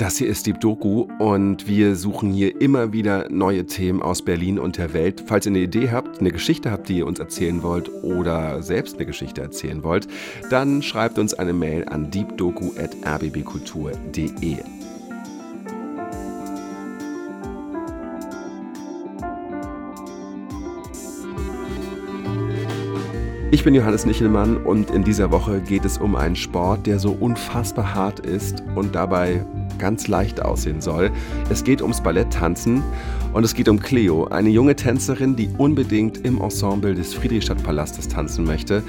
Das hier ist Deep Doku und wir suchen hier immer wieder neue Themen aus Berlin und der Welt. Falls ihr eine Idee habt, eine Geschichte habt, die ihr uns erzählen wollt oder selbst eine Geschichte erzählen wollt, dann schreibt uns eine Mail an deepdoku.rbbkultur.de. Ich bin Johannes Nichelmann und in dieser Woche geht es um einen Sport, der so unfassbar hart ist und dabei ganz leicht aussehen soll. Es geht ums Balletttanzen und es geht um Cleo, eine junge Tänzerin, die unbedingt im Ensemble des Friedrichstadtpalastes tanzen möchte.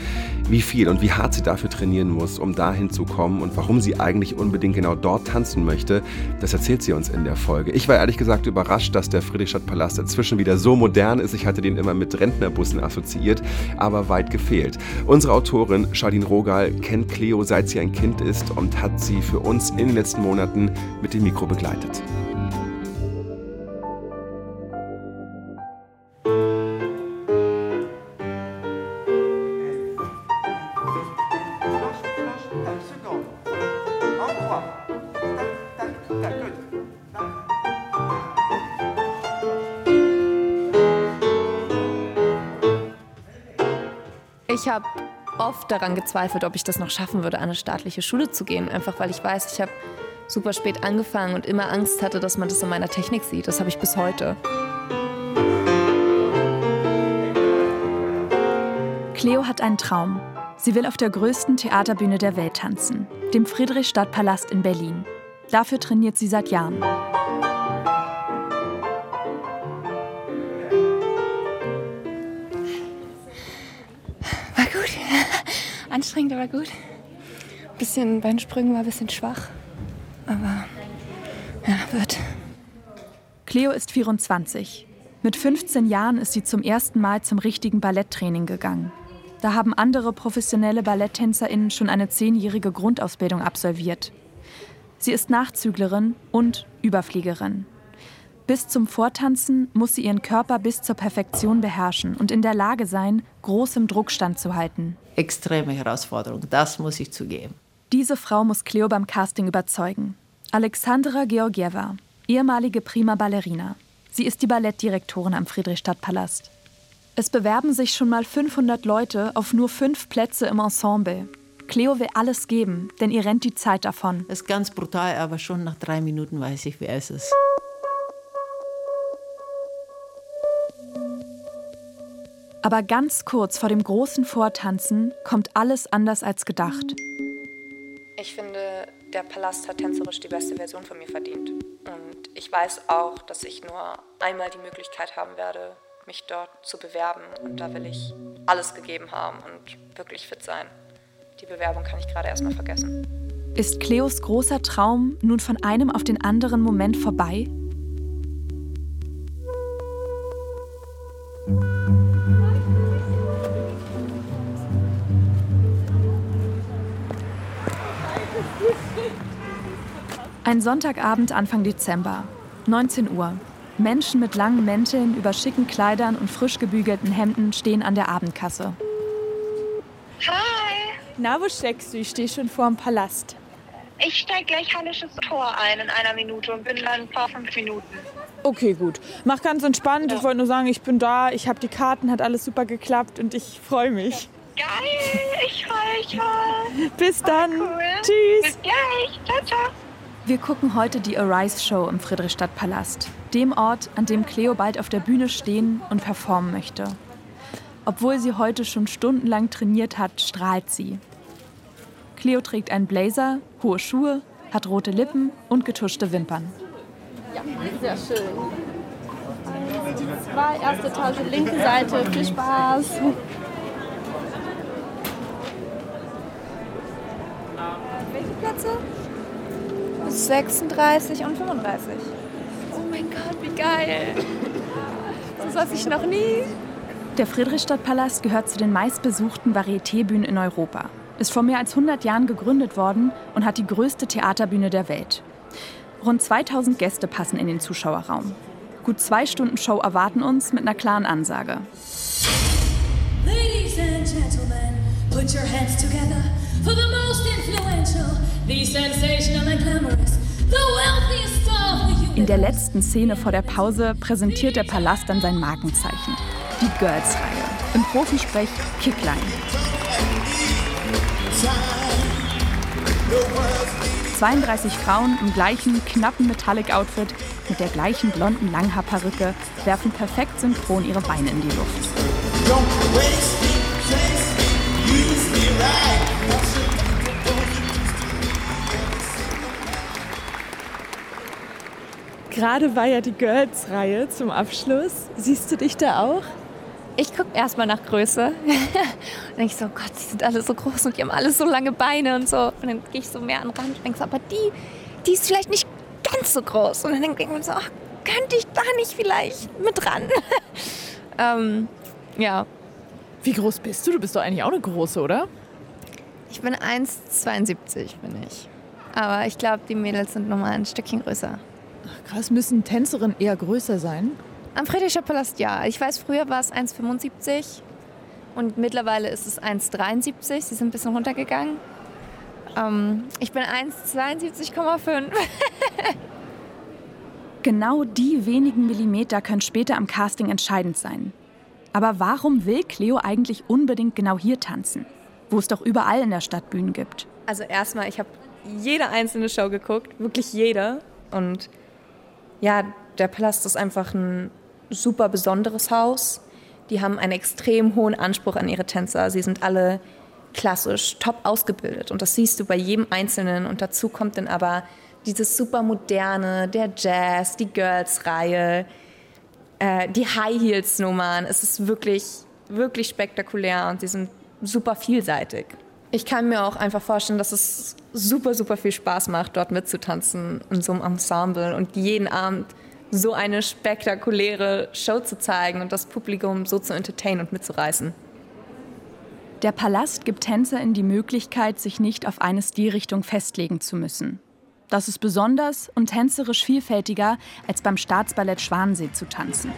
Wie viel und wie hart sie dafür trainieren muss, um dahin zu kommen und warum sie eigentlich unbedingt genau dort tanzen möchte, das erzählt sie uns in der Folge. Ich war ehrlich gesagt überrascht, dass der Friedrichstadtpalast inzwischen wieder so modern ist. Ich hatte den immer mit Rentnerbussen assoziiert, aber weit gefehlt. Unsere Autorin Charlene Rogal kennt Cleo seit sie ein Kind ist und hat sie für uns in den letzten Monaten mit dem Mikro begleitet. Ich habe oft daran gezweifelt, ob ich das noch schaffen würde, an eine staatliche Schule zu gehen. Einfach weil ich weiß, ich habe super spät angefangen und immer Angst hatte, dass man das in meiner Technik sieht. Das habe ich bis heute. Cleo hat einen Traum. Sie will auf der größten Theaterbühne der Welt tanzen, dem Friedrichstadtpalast in Berlin. Dafür trainiert sie seit Jahren. Anstrengend, aber gut. Bisschen bei den Sprüngen war ein bisschen schwach. Aber ja, wird. Cleo ist 24. Mit 15 Jahren ist sie zum ersten Mal zum richtigen Balletttraining gegangen. Da haben andere professionelle BalletttänzerInnen schon eine zehnjährige Grundausbildung absolviert. Sie ist Nachzüglerin und Überfliegerin. Bis zum Vortanzen muss sie ihren Körper bis zur Perfektion beherrschen und in der Lage sein, großem Druck standzuhalten. Extreme Herausforderung, das muss ich zugeben. Diese Frau muss Cleo beim Casting überzeugen. Alexandra Georgieva, ehemalige Prima Ballerina. Sie ist die Ballettdirektorin am Friedrichstadtpalast. Es bewerben sich schon mal 500 Leute auf nur fünf Plätze im Ensemble. Cleo will alles geben, denn ihr rennt die Zeit davon. Das ist ganz brutal, aber schon nach drei Minuten weiß ich, wer es ist. Aber ganz kurz vor dem großen Vortanzen kommt alles anders als gedacht. Ich finde, der Palast hat tänzerisch die beste Version von mir verdient. Und ich weiß auch, dass ich nur einmal die Möglichkeit haben werde, mich dort zu bewerben. Und da will ich alles gegeben haben und wirklich fit sein. Die Bewerbung kann ich gerade erstmal vergessen. Ist Cleos großer Traum nun von einem auf den anderen Moment vorbei? Ein Sonntagabend Anfang Dezember, 19 Uhr. Menschen mit langen Mänteln, über schicken Kleidern und frisch gebügelten Hemden stehen an der Abendkasse. Hi! Na, wo steckst du? Ich stehe schon vor dem Palast. Ich steige gleich Hallisches Tor ein in einer Minute und bin dann vor fünf Minuten. Okay, gut. Mach ganz entspannt. Ja. Ich wollte nur sagen, ich bin da, ich habe die Karten, hat alles super geklappt und ich freue mich. Geil, ich freue mich voll. Bis dann. Cool. Tschüss. Bis gleich. Ciao, ciao. Wir gucken heute die Arise Show im Friedrichstadtpalast, dem Ort, an dem Cleo bald auf der Bühne stehen und performen möchte. Obwohl sie heute schon stundenlang trainiert hat, strahlt sie. Cleo trägt einen Blazer, hohe Schuhe, hat rote Lippen und getuschte Wimpern. Ja, sehr schön. Zwei, erste Etage, linke Seite. Viel Spaß. Welche Plätze? 36 und 35. Oh mein Gott, wie geil. So saß ich noch nie. Der Friedrichstadtpalast gehört zu den meistbesuchten Varieté-Bühnen in Europa. Ist vor mehr als 100 Jahren gegründet worden und hat die größte Theaterbühne der Welt. Rund 2000 Gäste passen in den Zuschauerraum. Gut zwei Stunden Show erwarten uns mit einer klaren Ansage. Ladies and gentlemen, put your hands together for the most wealthy der letzten Szene vor der Pause präsentiert der Palast dann sein Markenzeichen. Die Girls-Reihe. Im Profisprech Kickline. 32 Frauen im gleichen knappen Metallic-Outfit mit der gleichen blonden Langhaarperücke werfen perfekt synchron ihre Beine in die Luft. Gerade war ja die Girls-Reihe zum Abschluss. Siehst du dich da auch? Ich gucke erstmal nach Größe. und denke ich so, Gott, die sind alle so groß und die haben alle so lange Beine und so. Und dann gehe ich so mehr an den Rand und denke so, aber die, die ist vielleicht nicht ganz so groß. Und dann denke ich mir so, ach, könnte ich da nicht vielleicht mit ran? ähm, ja. Wie groß bist du? Du bist doch eigentlich auch eine große, oder? Ich bin 1,72 bin ich. Aber ich glaube, die Mädels sind nochmal ein Stückchen größer. Ach, krass, müssen Tänzerinnen eher größer sein? Am Friedricher Palast ja. Ich weiß, früher war es 1,75 und mittlerweile ist es 1,73. Sie sind ein bisschen runtergegangen. Ähm, ich bin 1,72,5. genau die wenigen Millimeter können später am Casting entscheidend sein. Aber warum will Cleo eigentlich unbedingt genau hier tanzen, wo es doch überall in der Stadt Bühnen gibt? Also erstmal, ich habe jede einzelne Show geguckt, wirklich jede. Und ja, der Palast ist einfach ein super besonderes Haus. Die haben einen extrem hohen Anspruch an ihre Tänzer. Sie sind alle klassisch, top ausgebildet. Und das siehst du bei jedem Einzelnen. Und dazu kommt dann aber dieses super moderne, der Jazz, die Girls-Reihe, äh, die High Heels-Nummern. Es ist wirklich, wirklich spektakulär und sie sind super vielseitig. Ich kann mir auch einfach vorstellen, dass es super, super viel Spaß macht, dort mitzutanzen in so einem Ensemble und jeden Abend so eine spektakuläre Show zu zeigen und das Publikum so zu entertainen und mitzureißen. Der Palast gibt TänzerInnen die Möglichkeit, sich nicht auf eine Stilrichtung festlegen zu müssen. Das ist besonders und tänzerisch vielfältiger, als beim Staatsballett Schwanensee zu tanzen.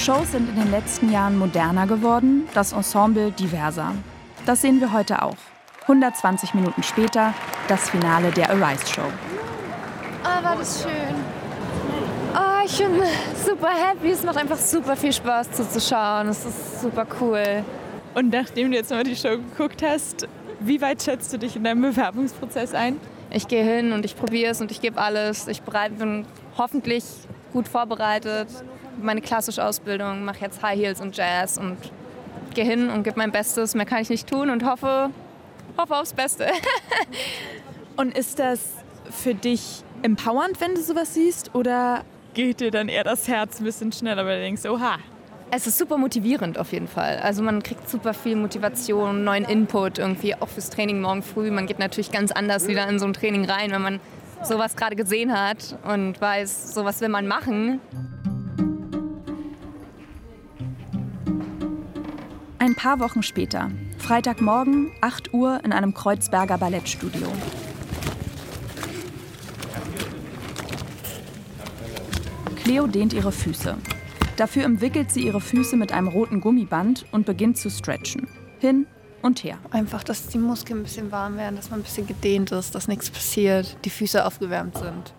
Shows sind in den letzten Jahren moderner geworden, das Ensemble diverser. Das sehen wir heute auch. 120 Minuten später das Finale der Arise Show. Oh, war das schön. Oh, ich bin super happy. Es macht einfach super viel Spaß zuzuschauen. Es ist super cool. Und nachdem du jetzt mal die Show geguckt hast, wie weit schätzt du dich in deinem Bewerbungsprozess ein? Ich gehe hin und ich probiere es und ich gebe alles. Ich bin hoffentlich gut vorbereitet meine klassische Ausbildung, mache jetzt High Heels und Jazz und gehe hin und gebe mein Bestes. Mehr kann ich nicht tun und hoffe, hoffe aufs Beste. und ist das für dich empowernd, wenn du sowas siehst? Oder geht dir dann eher das Herz ein bisschen schneller, weil du denkst, oha, es ist super motivierend auf jeden Fall. Also man kriegt super viel Motivation, neuen Input irgendwie, auch fürs Training morgen früh. Man geht natürlich ganz anders wieder in so ein Training rein, wenn man sowas gerade gesehen hat und weiß, sowas will man machen. Paar Wochen später, Freitagmorgen, 8 Uhr in einem Kreuzberger Ballettstudio. Cleo dehnt ihre Füße. Dafür umwickelt sie ihre Füße mit einem roten Gummiband und beginnt zu stretchen. Hin und her. Einfach, dass die Muskeln ein bisschen warm werden, dass man ein bisschen gedehnt ist, dass nichts passiert, die Füße aufgewärmt sind.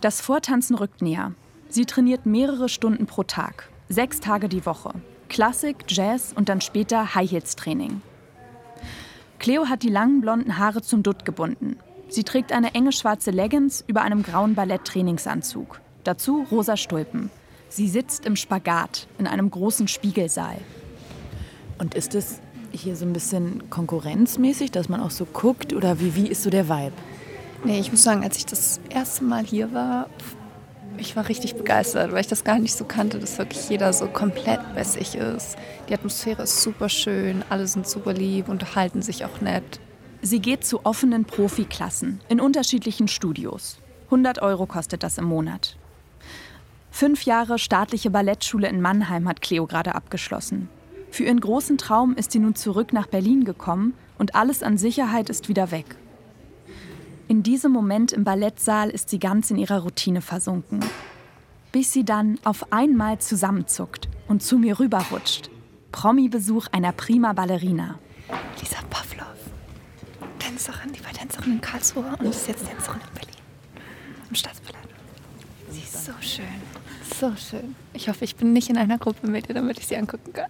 Das Vortanzen rückt näher. Sie trainiert mehrere Stunden pro Tag, sechs Tage die Woche. Klassik, Jazz und dann später High Heels Training. Cleo hat die langen blonden Haare zum Dutt gebunden. Sie trägt eine enge schwarze Leggings über einem grauen Ballett-Trainingsanzug. Dazu rosa Stulpen. Sie sitzt im Spagat in einem großen Spiegelsaal. Und ist es hier so ein bisschen konkurrenzmäßig, dass man auch so guckt? Oder wie, wie ist so der Vibe? Nee, ich muss sagen, als ich das erste Mal hier war, ich war richtig begeistert, weil ich das gar nicht so kannte, dass wirklich jeder so komplett wässig ist. Die Atmosphäre ist super schön, alle sind super lieb, unterhalten sich auch nett. Sie geht zu offenen Profiklassen in unterschiedlichen Studios. 100 Euro kostet das im Monat. Fünf Jahre staatliche Ballettschule in Mannheim hat Cleo gerade abgeschlossen. Für ihren großen Traum ist sie nun zurück nach Berlin gekommen und alles an Sicherheit ist wieder weg. In diesem Moment im Ballettsaal ist sie ganz in ihrer Routine versunken. Bis sie dann auf einmal zusammenzuckt und zu mir rüberrutscht. Promi-Besuch einer prima Ballerina. Lisa Pavlov, Tänzerin, die war Tänzerin in Karlsruhe und ist jetzt Tänzerin in Berlin. Im Staatsballett. Sie ist so schön. So schön. Ich hoffe, ich bin nicht in einer Gruppe mit ihr, damit ich sie angucken kann.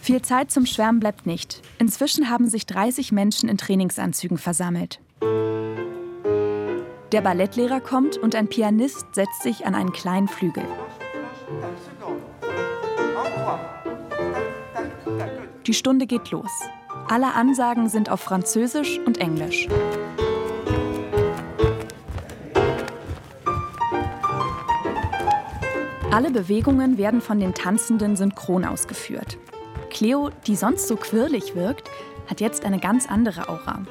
Viel Zeit zum Schwärmen bleibt nicht. Inzwischen haben sich 30 Menschen in Trainingsanzügen versammelt. Der Ballettlehrer kommt und ein Pianist setzt sich an einen kleinen Flügel. Die Stunde geht los. Alle Ansagen sind auf Französisch und Englisch. Alle Bewegungen werden von den Tanzenden synchron ausgeführt. Cleo, die sonst so quirlig wirkt, hat jetzt eine ganz andere Aura.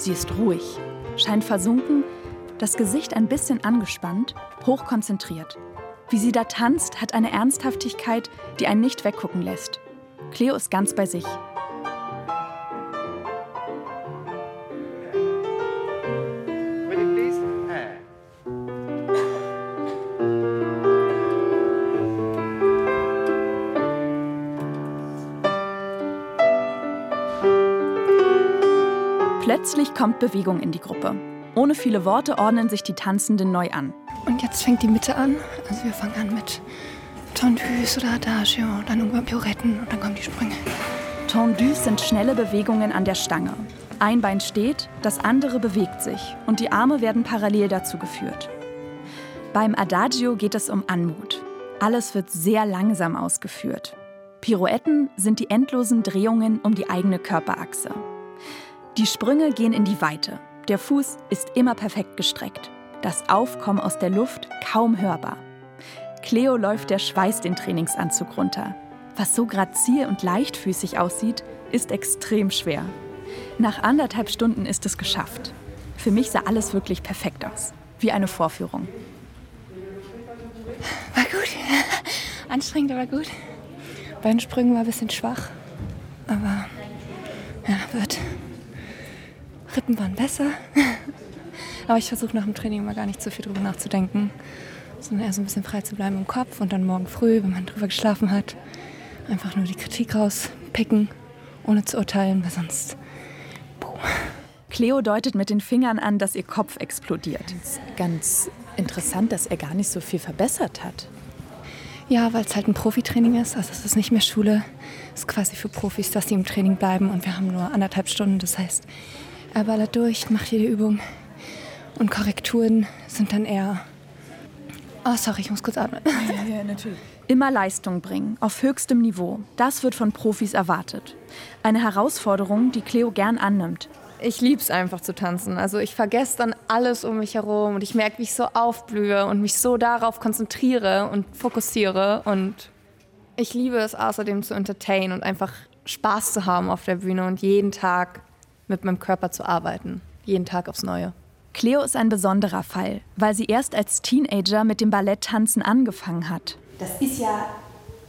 Sie ist ruhig, scheint versunken, das Gesicht ein bisschen angespannt, hochkonzentriert. Wie sie da tanzt, hat eine Ernsthaftigkeit, die einen nicht weggucken lässt. Cleo ist ganz bei sich. Plötzlich kommt Bewegung in die Gruppe. Ohne viele Worte ordnen sich die Tanzenden neu an. Und jetzt fängt die Mitte an. Also wir fangen an mit Tondus oder Adagio, dann irgendwann Pirouetten und dann kommen die Sprünge. Tondus sind schnelle Bewegungen an der Stange. Ein Bein steht, das andere bewegt sich und die Arme werden parallel dazu geführt. Beim Adagio geht es um Anmut. Alles wird sehr langsam ausgeführt. Pirouetten sind die endlosen Drehungen um die eigene Körperachse. Die Sprünge gehen in die Weite. Der Fuß ist immer perfekt gestreckt. Das Aufkommen aus der Luft kaum hörbar. Cleo läuft der Schweiß den Trainingsanzug runter. Was so grazil und leichtfüßig aussieht, ist extrem schwer. Nach anderthalb Stunden ist es geschafft. Für mich sah alles wirklich perfekt aus. Wie eine Vorführung. War gut. Anstrengend, aber gut. Bei den Sprüngen war ein bisschen schwach. Aber ja, wird. Rippen waren besser. Aber ich versuche nach dem Training immer gar nicht so viel drüber nachzudenken, sondern eher so ein bisschen frei zu bleiben im Kopf und dann morgen früh, wenn man drüber geschlafen hat, einfach nur die Kritik rauspicken, ohne zu urteilen, weil sonst. Puh. Cleo deutet mit den Fingern an, dass ihr Kopf explodiert. Ganz interessant, dass er gar nicht so viel verbessert hat. Ja, weil es halt ein Profitraining ist. Also es ist nicht mehr Schule. Es ist quasi für Profis, dass sie im Training bleiben und wir haben nur anderthalb Stunden. Das heißt, er ballert durch, macht jede Übung. Und Korrekturen sind dann eher. Oh, sorry, ich muss kurz atmen. Ja, ja, natürlich. Immer Leistung bringen, auf höchstem Niveau. Das wird von Profis erwartet. Eine Herausforderung, die Cleo gern annimmt. Ich liebe es einfach zu tanzen. Also ich vergesse dann alles um mich herum und ich merke, wie ich so aufblühe und mich so darauf konzentriere und fokussiere. Und ich liebe es außerdem zu entertainen und einfach Spaß zu haben auf der Bühne und jeden Tag mit meinem Körper zu arbeiten. Jeden Tag aufs Neue. Cleo ist ein besonderer Fall, weil sie erst als Teenager mit dem Balletttanzen angefangen hat. Das ist ja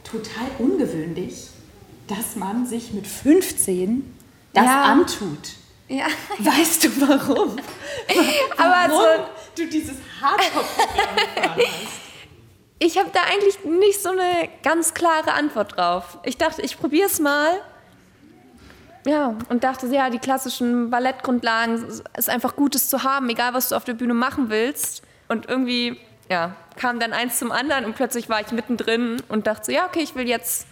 total ungewöhnlich, dass man sich mit 15 das Ja. antut. Ja. Weißt du warum? Aber warum so- du dieses Hardcore-Programm gefahren hast? Ich habe da eigentlich nicht so eine ganz klare Antwort drauf. Ich dachte, ich probiere es mal. Ja, und dachte, ja, die klassischen Ballettgrundlagen ist einfach Gutes zu haben, egal was du auf der Bühne machen willst. Und irgendwie, ja, kam dann eins zum anderen und plötzlich war ich mittendrin und dachte, so, ja, okay, ich will jetzt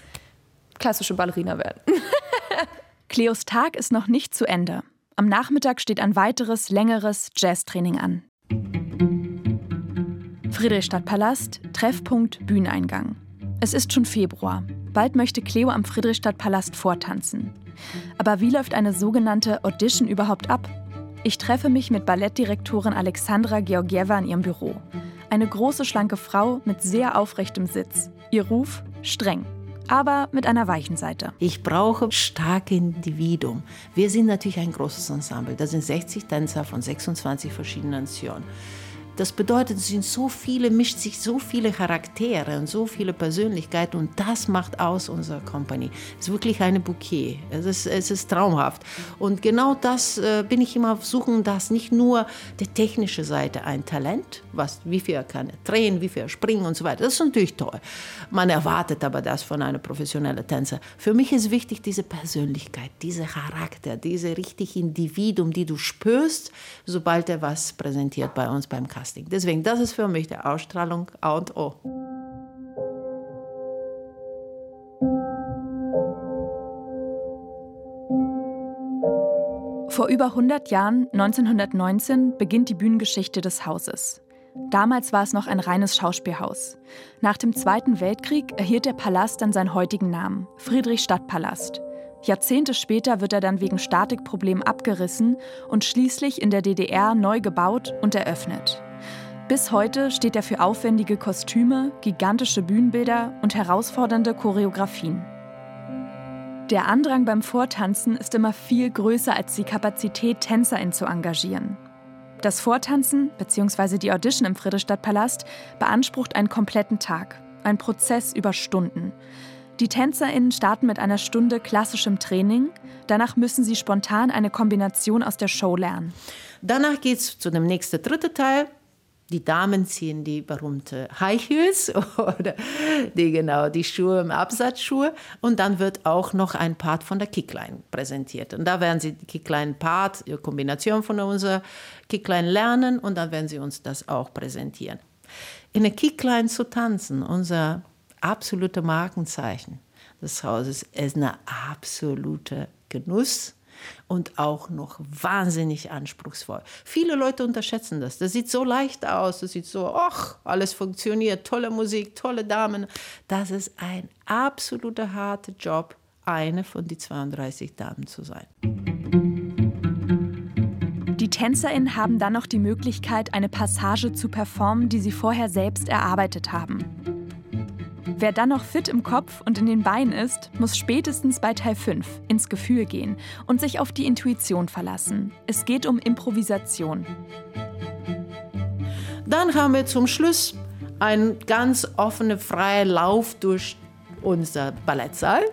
klassische Ballerina werden. Cleos Tag ist noch nicht zu Ende. Am Nachmittag steht ein weiteres, längeres Jazztraining an. Friedrichstadtpalast, Treffpunkt, Bühneneingang. Es ist schon Februar. Bald möchte Cleo am Friedrichstadtpalast vortanzen. Aber wie läuft eine sogenannte Audition überhaupt ab? Ich treffe mich mit Ballettdirektorin Alexandra Georgieva in ihrem Büro. Eine große, schlanke Frau mit sehr aufrechtem Sitz. Ihr Ruf streng, aber mit einer weichen Seite. Ich brauche starke Individuen. Wir sind natürlich ein großes Ensemble. Das sind 60 Tänzer von 26 verschiedenen Nationen. Das bedeutet, es sind so viele, mischt sich so viele Charaktere und so viele Persönlichkeiten und das macht aus unserer Company. Es ist wirklich eine Bouquet. Es ist, es ist traumhaft. Und genau das äh, bin ich immer auf Suchen, dass nicht nur die technische Seite ein Talent, was, wie viel er kann drehen, wie viel er springen und so weiter. Das ist natürlich toll. Man erwartet aber das von einem professionellen Tänzer. Für mich ist wichtig diese Persönlichkeit, dieser Charakter, diese richtige Individuum, die du spürst, sobald er was präsentiert bei uns beim Casting. Casting. Deswegen, das ist für mich die Ausstrahlung A und O. Vor über 100 Jahren, 1919, beginnt die Bühnengeschichte des Hauses. Damals war es noch ein reines Schauspielhaus. Nach dem Zweiten Weltkrieg erhielt der Palast dann seinen heutigen Namen, Friedrichstadtpalast. Jahrzehnte später wird er dann wegen Statikproblemen abgerissen und schließlich in der DDR neu gebaut und eröffnet. Bis heute steht er für aufwendige Kostüme, gigantische Bühnenbilder und herausfordernde Choreografien. Der Andrang beim Vortanzen ist immer viel größer als die Kapazität, TänzerInnen zu engagieren. Das Vortanzen bzw. die Audition im Friedrichstadtpalast beansprucht einen kompletten Tag, ein Prozess über Stunden. Die TänzerInnen starten mit einer Stunde klassischem Training, danach müssen sie spontan eine Kombination aus der Show lernen. Danach geht es zu dem nächsten dritten Teil, die Damen ziehen die berühmte High Heels oder die genau die Schuhe im Absatzschuhe und dann wird auch noch ein Part von der Kickline präsentiert. Und da werden sie die Kickline Part, die Kombination von unserer Kickline lernen. Und dann werden sie uns das auch präsentieren. In der Kickline zu tanzen, unser absolute Markenzeichen des Hauses, ist eine absolute Genuss und auch noch wahnsinnig anspruchsvoll. Viele Leute unterschätzen das. Das sieht so leicht aus, das sieht so, ach, alles funktioniert, tolle Musik, tolle Damen. Das ist ein absoluter harter Job, eine von den 32 Damen zu sein. Die TänzerInnen haben dann noch die Möglichkeit, eine Passage zu performen, die sie vorher selbst erarbeitet haben. Wer dann noch fit im Kopf und in den Beinen ist, muss spätestens bei Teil 5 ins Gefühl gehen und sich auf die Intuition verlassen. Es geht um Improvisation. Dann haben wir zum Schluss einen ganz offenen, freien Lauf durch unser Ballettsaal,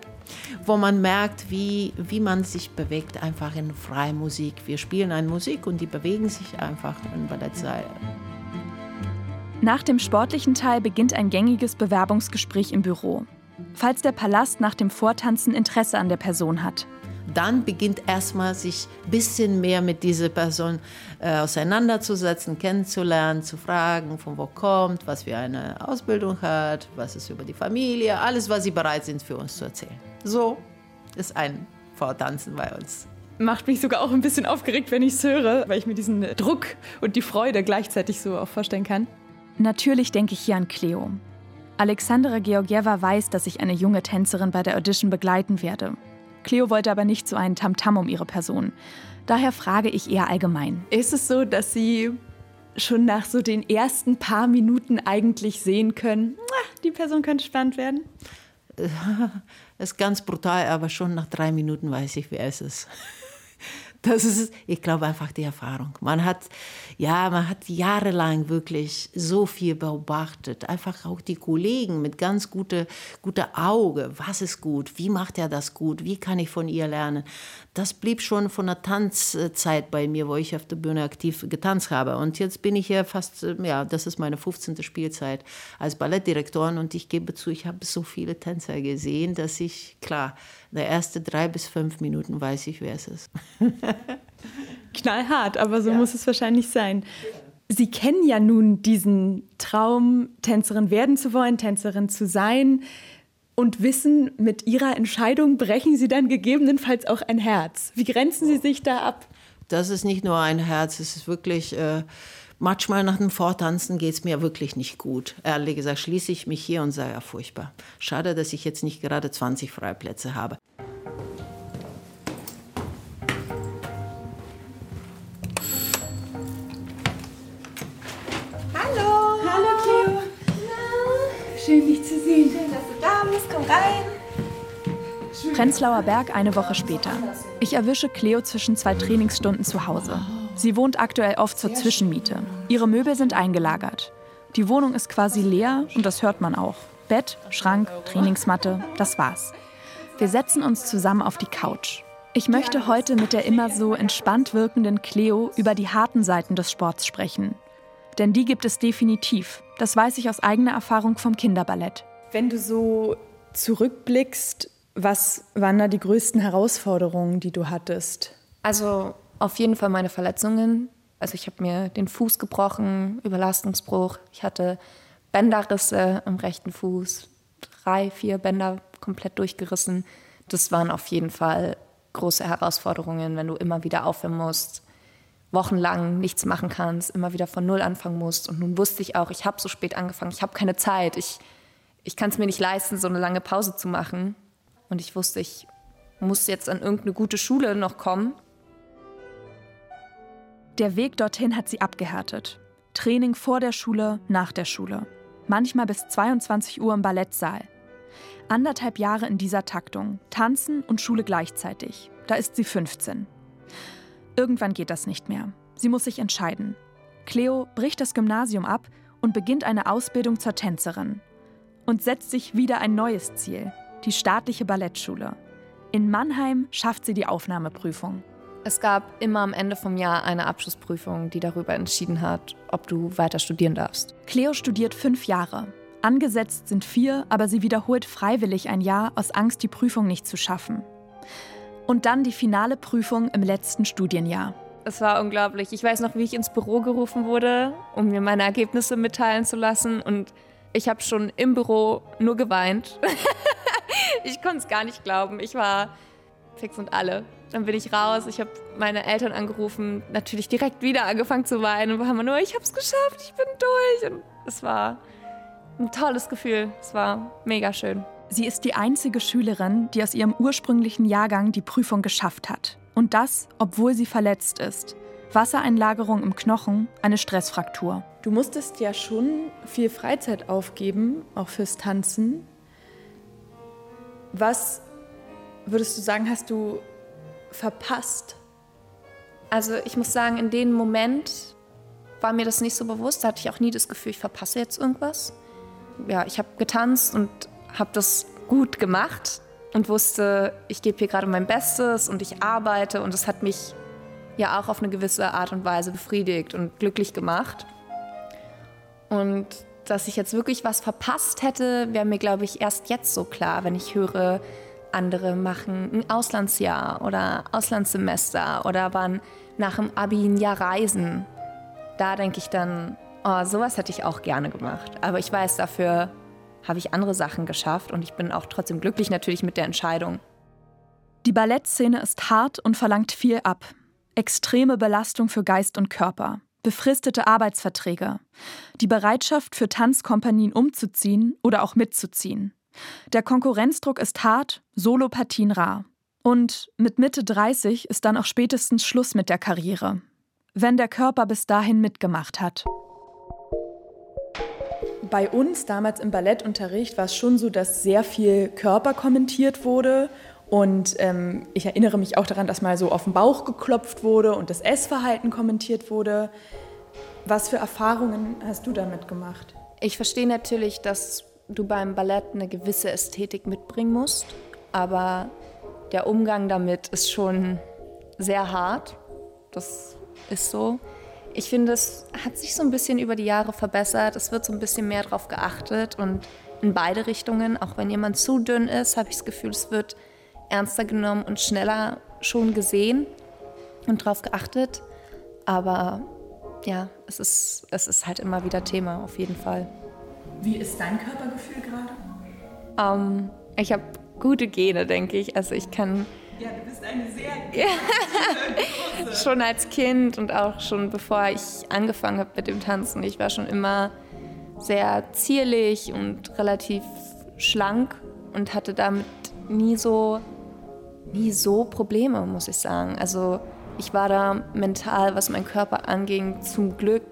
wo man merkt, wie, wie man sich bewegt, einfach in freie Musik. Wir spielen eine Musik und die bewegen sich einfach im Ballettsaal. Nach dem sportlichen Teil beginnt ein gängiges Bewerbungsgespräch im Büro. Falls der Palast nach dem Vortanzen Interesse an der Person hat. Dann beginnt erstmal sich ein bisschen mehr mit dieser Person äh, auseinanderzusetzen, kennenzulernen, zu fragen, von wo kommt, was für eine Ausbildung hat, was ist über die Familie, alles, was sie bereit sind für uns zu erzählen. So ist ein Vortanzen bei uns macht mich sogar auch ein bisschen aufgeregt, wenn ich es höre, weil ich mir diesen Druck und die Freude gleichzeitig so auch vorstellen kann. Natürlich denke ich hier an Cleo. Alexandra Georgieva weiß, dass ich eine junge Tänzerin bei der Audition begleiten werde. Cleo wollte aber nicht so einen Tamtam um ihre Person. Daher frage ich eher allgemein. Ist es so, dass Sie schon nach so den ersten paar Minuten eigentlich sehen können, die Person könnte spannend werden? Das ist ganz brutal, aber schon nach drei Minuten weiß ich, wer es ist. Das ist, ich glaube, einfach die Erfahrung. Man hat, ja, man hat jahrelang wirklich so viel beobachtet. Einfach auch die Kollegen mit ganz guter gute Auge. Was ist gut? Wie macht er das gut? Wie kann ich von ihr lernen? Das blieb schon von der Tanzzeit bei mir, wo ich auf der Bühne aktiv getanzt habe. Und jetzt bin ich ja fast, ja, das ist meine 15. Spielzeit als Ballettdirektorin. Und ich gebe zu, ich habe so viele Tänzer gesehen, dass ich, klar, der erste drei bis fünf Minuten weiß ich, wer es ist. Knallhart, aber so ja. muss es wahrscheinlich sein. Sie kennen ja nun diesen Traum, Tänzerin werden zu wollen, Tänzerin zu sein und wissen, mit Ihrer Entscheidung brechen Sie dann gegebenenfalls auch ein Herz. Wie grenzen Sie sich da ab? Das ist nicht nur ein Herz, es ist wirklich... Äh, manchmal nach dem Vortanzen geht es mir wirklich nicht gut. Ehrlich gesagt, schließe ich mich hier und sage, ja, furchtbar. Schade, dass ich jetzt nicht gerade 20 Freiplätze habe. Schön, dich zu sehen. Schön, dass du da bist. Komm rein. Prenzlauer Berg eine Woche später. Ich erwische Cleo zwischen zwei Trainingsstunden zu Hause. Sie wohnt aktuell oft zur Zwischenmiete. Ihre Möbel sind eingelagert. Die Wohnung ist quasi leer und das hört man auch. Bett, Schrank, Trainingsmatte, das war's. Wir setzen uns zusammen auf die Couch. Ich möchte heute mit der immer so entspannt wirkenden Cleo über die harten Seiten des Sports sprechen. Denn die gibt es definitiv. Das weiß ich aus eigener Erfahrung vom Kinderballett. Wenn du so zurückblickst, was waren da die größten Herausforderungen, die du hattest? Also auf jeden Fall meine Verletzungen. Also ich habe mir den Fuß gebrochen, Überlastungsbruch. Ich hatte Bänderrisse am rechten Fuß, drei, vier Bänder komplett durchgerissen. Das waren auf jeden Fall große Herausforderungen, wenn du immer wieder aufhören musst, wochenlang nichts machen kannst, immer wieder von Null anfangen musst. Und nun wusste ich auch, ich habe so spät angefangen, ich habe keine Zeit, ich, ich kann es mir nicht leisten, so eine lange Pause zu machen. Und ich wusste, ich muss jetzt an irgendeine gute Schule noch kommen. Der Weg dorthin hat sie abgehärtet. Training vor der Schule, nach der Schule. Manchmal bis 22 Uhr im Ballettsaal. Anderthalb Jahre in dieser Taktung. Tanzen und Schule gleichzeitig. Da ist sie 15. Irgendwann geht das nicht mehr. Sie muss sich entscheiden. Cleo bricht das Gymnasium ab und beginnt eine Ausbildung zur Tänzerin. Und setzt sich wieder ein neues Ziel, die staatliche Ballettschule. In Mannheim schafft sie die Aufnahmeprüfung. Es gab immer am Ende vom Jahr eine Abschlussprüfung, die darüber entschieden hat, ob du weiter studieren darfst. Cleo studiert fünf Jahre. Angesetzt sind vier, aber sie wiederholt freiwillig ein Jahr aus Angst, die Prüfung nicht zu schaffen. Und dann die finale Prüfung im letzten Studienjahr. Es war unglaublich. Ich weiß noch, wie ich ins Büro gerufen wurde, um mir meine Ergebnisse mitteilen zu lassen. Und ich habe schon im Büro nur geweint. ich konnte es gar nicht glauben. Ich war fix und alle. Dann bin ich raus. Ich habe meine Eltern angerufen, natürlich direkt wieder angefangen zu weinen. Und haben nur, ich habe es geschafft, ich bin durch. Und es war ein tolles Gefühl. Es war mega schön. Sie ist die einzige Schülerin, die aus ihrem ursprünglichen Jahrgang die Prüfung geschafft hat. Und das, obwohl sie verletzt ist. Wassereinlagerung im Knochen, eine Stressfraktur. Du musstest ja schon viel Freizeit aufgeben, auch fürs Tanzen. Was würdest du sagen, hast du verpasst? Also ich muss sagen, in dem Moment war mir das nicht so bewusst. Da hatte ich auch nie das Gefühl, ich verpasse jetzt irgendwas ja, ich habe getanzt und habe das gut gemacht und wusste, ich gebe hier gerade mein Bestes und ich arbeite und es hat mich ja auch auf eine gewisse Art und Weise befriedigt und glücklich gemacht. Und dass ich jetzt wirklich was verpasst hätte, wäre mir, glaube ich, erst jetzt so klar, wenn ich höre, andere machen ein Auslandsjahr oder Auslandssemester oder waren nach dem Abi ein Jahr reisen. Da denke ich dann, oh, sowas hätte ich auch gerne gemacht. Aber ich weiß, dafür habe ich andere Sachen geschafft und ich bin auch trotzdem glücklich natürlich mit der Entscheidung. Die Ballettszene ist hart und verlangt viel ab. Extreme Belastung für Geist und Körper, befristete Arbeitsverträge, die Bereitschaft für Tanzkompanien umzuziehen oder auch mitzuziehen. Der Konkurrenzdruck ist hart, Solopartien rar. Und mit Mitte 30 ist dann auch spätestens Schluss mit der Karriere, wenn der Körper bis dahin mitgemacht hat bei uns damals im Ballettunterricht war es schon so, dass sehr viel Körper kommentiert wurde. Und ähm, ich erinnere mich auch daran, dass mal so auf den Bauch geklopft wurde und das Essverhalten kommentiert wurde. Was für Erfahrungen hast du damit gemacht? Ich verstehe natürlich, dass du beim Ballett eine gewisse Ästhetik mitbringen musst, aber der Umgang damit ist schon sehr hart. Das ist so. Ich finde, es hat sich so ein bisschen über die Jahre verbessert. Es wird so ein bisschen mehr darauf geachtet und in beide Richtungen. Auch wenn jemand zu dünn ist, habe ich das Gefühl, es wird ernster genommen und schneller schon gesehen und darauf geachtet. Aber ja, es ist, es ist halt immer wieder Thema, auf jeden Fall. Wie ist dein Körpergefühl gerade? Ähm, ich habe gute Gene, denke ich. Also ich kann ja, du bist eine sehr ja. Schon als Kind und auch schon bevor ich angefangen habe mit dem Tanzen. Ich war schon immer sehr zierlich und relativ schlank und hatte damit nie so, nie so Probleme, muss ich sagen. Also ich war da mental, was mein Körper anging, zum Glück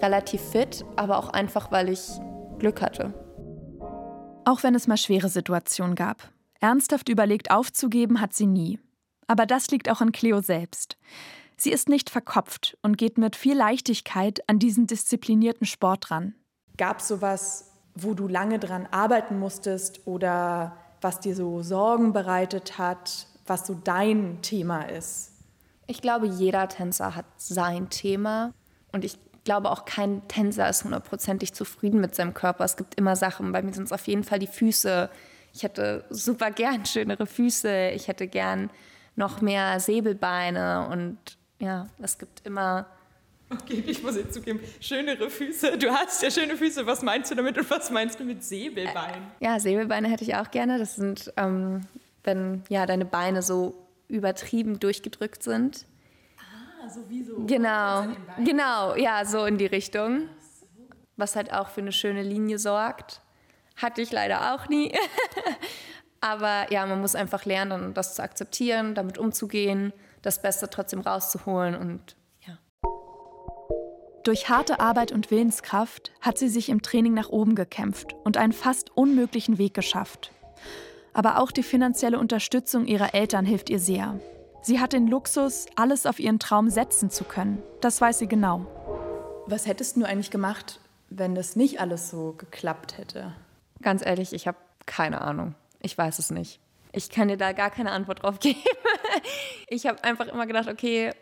relativ fit, aber auch einfach, weil ich Glück hatte. Auch wenn es mal schwere Situationen gab. Ernsthaft überlegt aufzugeben hat sie nie. Aber das liegt auch an Cleo selbst. Sie ist nicht verkopft und geht mit viel Leichtigkeit an diesen disziplinierten Sport ran. Gab es sowas, wo du lange dran arbeiten musstest oder was dir so Sorgen bereitet hat, was so dein Thema ist? Ich glaube, jeder Tänzer hat sein Thema und ich glaube auch kein Tänzer ist hundertprozentig zufrieden mit seinem Körper. Es gibt immer Sachen. Bei mir sind es auf jeden Fall die Füße. Ich hätte super gern schönere Füße. Ich hätte gern noch mehr Säbelbeine und ja, es gibt immer. Okay, ich muss jetzt zugeben, schönere Füße. Du hast ja schöne Füße. Was meinst du damit und was meinst du mit Säbelbeinen? Ja, Säbelbeine hätte ich auch gerne. Das sind, ähm, wenn ja deine Beine so übertrieben durchgedrückt sind. Ah, so wie so. Genau, genau, ja, so in die Richtung. Was halt auch für eine schöne Linie sorgt. Hatte ich leider auch nie. Aber ja, man muss einfach lernen, das zu akzeptieren, damit umzugehen, das Beste trotzdem rauszuholen und ja. Durch harte Arbeit und Willenskraft hat sie sich im Training nach oben gekämpft und einen fast unmöglichen Weg geschafft. Aber auch die finanzielle Unterstützung ihrer Eltern hilft ihr sehr. Sie hat den Luxus, alles auf ihren Traum setzen zu können. Das weiß sie genau. Was hättest du eigentlich gemacht, wenn das nicht alles so geklappt hätte? Ganz ehrlich, ich habe keine Ahnung. Ich weiß es nicht. Ich kann dir da gar keine Antwort drauf geben. ich habe einfach immer gedacht, okay,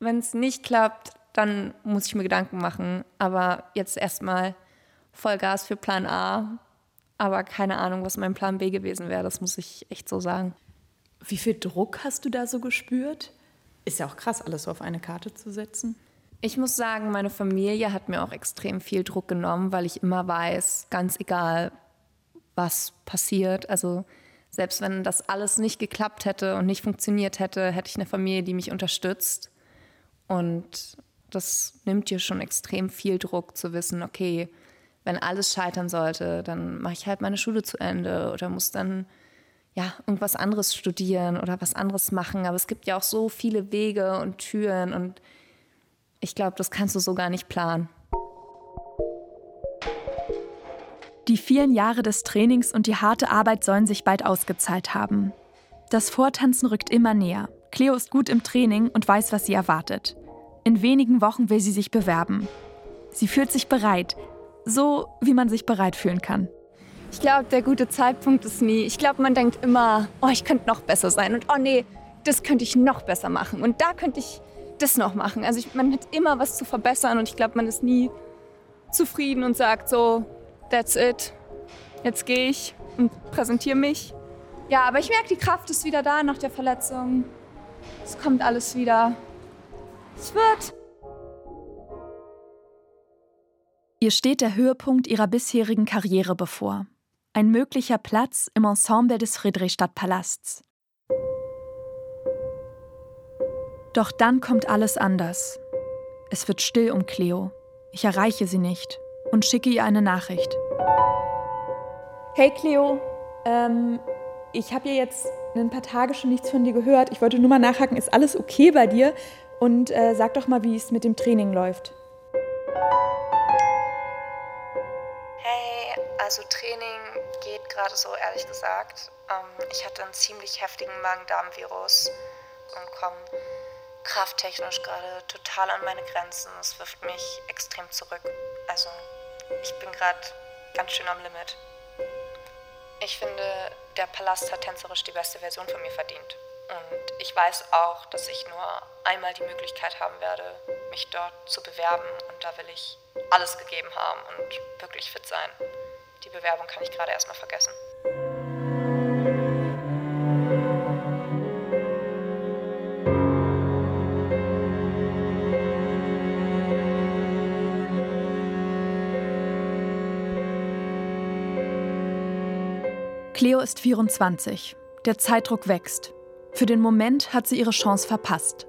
wenn es nicht klappt, dann muss ich mir Gedanken machen. Aber jetzt erstmal Vollgas für Plan A. Aber keine Ahnung, was mein Plan B gewesen wäre. Das muss ich echt so sagen. Wie viel Druck hast du da so gespürt? Ist ja auch krass, alles so auf eine Karte zu setzen. Ich muss sagen, meine Familie hat mir auch extrem viel Druck genommen, weil ich immer weiß, ganz egal, was passiert. Also selbst wenn das alles nicht geklappt hätte und nicht funktioniert hätte, hätte ich eine Familie, die mich unterstützt. Und das nimmt dir schon extrem viel Druck zu wissen, okay, wenn alles scheitern sollte, dann mache ich halt meine Schule zu Ende oder muss dann ja irgendwas anderes studieren oder was anderes machen. Aber es gibt ja auch so viele Wege und Türen und ich glaube, das kannst du so gar nicht planen. Die vielen Jahre des Trainings und die harte Arbeit sollen sich bald ausgezahlt haben. Das Vortanzen rückt immer näher. Cleo ist gut im Training und weiß, was sie erwartet. In wenigen Wochen will sie sich bewerben. Sie fühlt sich bereit, so wie man sich bereit fühlen kann. Ich glaube, der gute Zeitpunkt ist nie. Ich glaube, man denkt immer, oh, ich könnte noch besser sein und oh nee, das könnte ich noch besser machen und da könnte ich das noch machen. Also ich, man hat immer was zu verbessern und ich glaube, man ist nie zufrieden und sagt so, that's it. Jetzt gehe ich und präsentiere mich. Ja, aber ich merke, die Kraft ist wieder da nach der Verletzung. Es kommt alles wieder. Es wird. Ihr steht der Höhepunkt ihrer bisherigen Karriere bevor. Ein möglicher Platz im Ensemble des Friedrichstadtpalasts. Doch dann kommt alles anders. Es wird still um Cleo. Ich erreiche sie nicht und schicke ihr eine Nachricht. Hey Cleo, ähm, ich habe ja jetzt ein paar Tage schon nichts von dir gehört. Ich wollte nur mal nachhaken, ist alles okay bei dir? Und äh, sag doch mal, wie es mit dem Training läuft. Hey, also Training geht gerade so, ehrlich gesagt. Ähm, ich hatte einen ziemlich heftigen Magen-Darm-Virus und komme krafttechnisch gerade total an meine Grenzen. Es wirft mich extrem zurück. Also ich bin gerade ganz schön am Limit. Ich finde, der Palast hat tänzerisch die beste Version von mir verdient. Und ich weiß auch, dass ich nur einmal die Möglichkeit haben werde, mich dort zu bewerben. Und da will ich alles gegeben haben und wirklich fit sein. Die Bewerbung kann ich gerade erstmal vergessen. Cleo ist 24. Der Zeitdruck wächst. Für den Moment hat sie ihre Chance verpasst.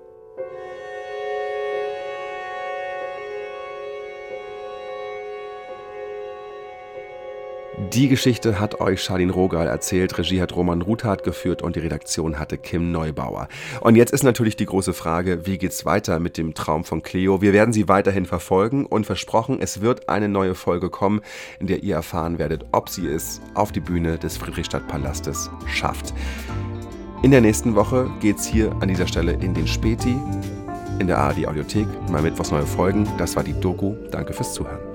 Die Geschichte hat euch Charlene Rogal erzählt, Regie hat Roman Ruthardt geführt und die Redaktion hatte Kim Neubauer. Und jetzt ist natürlich die große Frage, wie geht's weiter mit dem Traum von Cleo? Wir werden sie weiterhin verfolgen und versprochen, es wird eine neue Folge kommen, in der ihr erfahren werdet, ob sie es auf die Bühne des Friedrichstadtpalastes schafft. In der nächsten Woche geht's hier an dieser Stelle in den Späti. in der ARD Audiothek, mal Mittwochs neue Folgen. Das war die Doku. Danke fürs Zuhören.